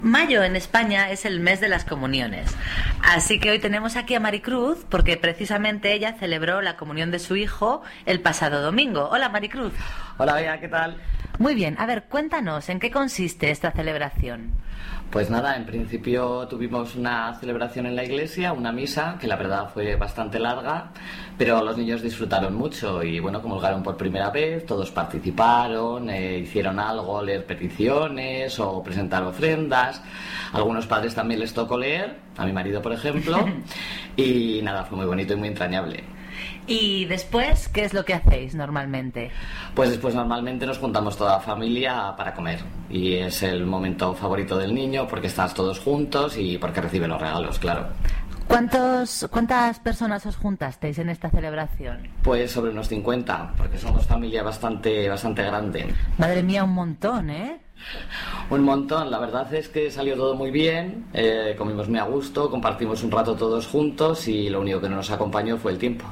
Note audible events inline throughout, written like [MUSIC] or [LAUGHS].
Mayo en España es el mes de las comuniones. Así que hoy tenemos aquí a Maricruz porque precisamente ella celebró la comunión de su hijo el pasado domingo. Hola Maricruz. Hola Bea, ¿qué tal? Muy bien, a ver, cuéntanos, ¿en qué consiste esta celebración? Pues nada, en principio tuvimos una celebración en la iglesia, una misa, que la verdad fue bastante larga, pero los niños disfrutaron mucho y bueno, comulgaron por primera vez, todos participaron, eh, hicieron algo, leer peticiones o presentar ofrendas. Algunos padres también les tocó leer, a mi marido por ejemplo, [LAUGHS] y nada, fue muy bonito y muy entrañable. ¿Y después qué es lo que hacéis normalmente? Pues después normalmente nos juntamos toda la familia para comer y es el momento favorito del niño porque estás todos juntos y porque recibe los regalos, claro. ¿Cuántos, ¿Cuántas personas os juntasteis en esta celebración? Pues sobre unos 50, porque somos familia bastante, bastante grande. Madre mía, un montón, ¿eh? Un montón, la verdad es que salió todo muy bien, eh, comimos muy a gusto, compartimos un rato todos juntos y lo único que no nos acompañó fue el tiempo.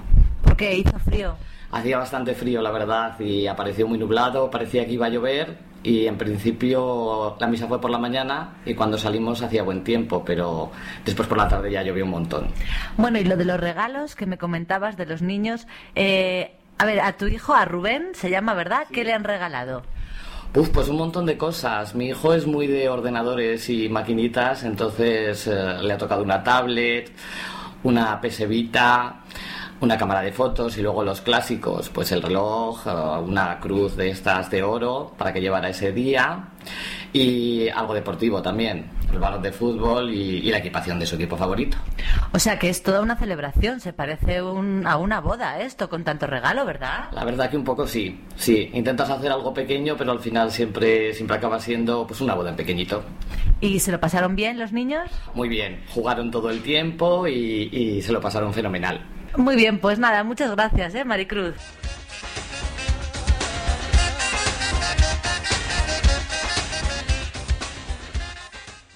¿Por qué? ¿Hizo frío? Hacía bastante frío, la verdad, y apareció muy nublado, parecía que iba a llover y en principio la misa fue por la mañana y cuando salimos hacía buen tiempo, pero después por la tarde ya llovió un montón. Bueno, y lo de los regalos que me comentabas de los niños, eh, a ver, a tu hijo, a Rubén, se llama, ¿verdad? ¿Qué le han regalado? Uf, pues un montón de cosas. Mi hijo es muy de ordenadores y maquinitas, entonces eh, le ha tocado una tablet, una PS Vita, una cámara de fotos y luego los clásicos, pues el reloj, una cruz de estas de oro para que llevara ese día y algo deportivo también, el balón de fútbol y, y la equipación de su equipo favorito. O sea que es toda una celebración, se parece un- a una boda esto, con tanto regalo, ¿verdad? La verdad que un poco sí, sí, intentas hacer algo pequeño, pero al final siempre, siempre acaba siendo pues una boda en pequeñito. ¿Y se lo pasaron bien los niños? Muy bien, jugaron todo el tiempo y, y se lo pasaron fenomenal. Muy bien, pues nada, muchas gracias, ¿eh, Maricruz?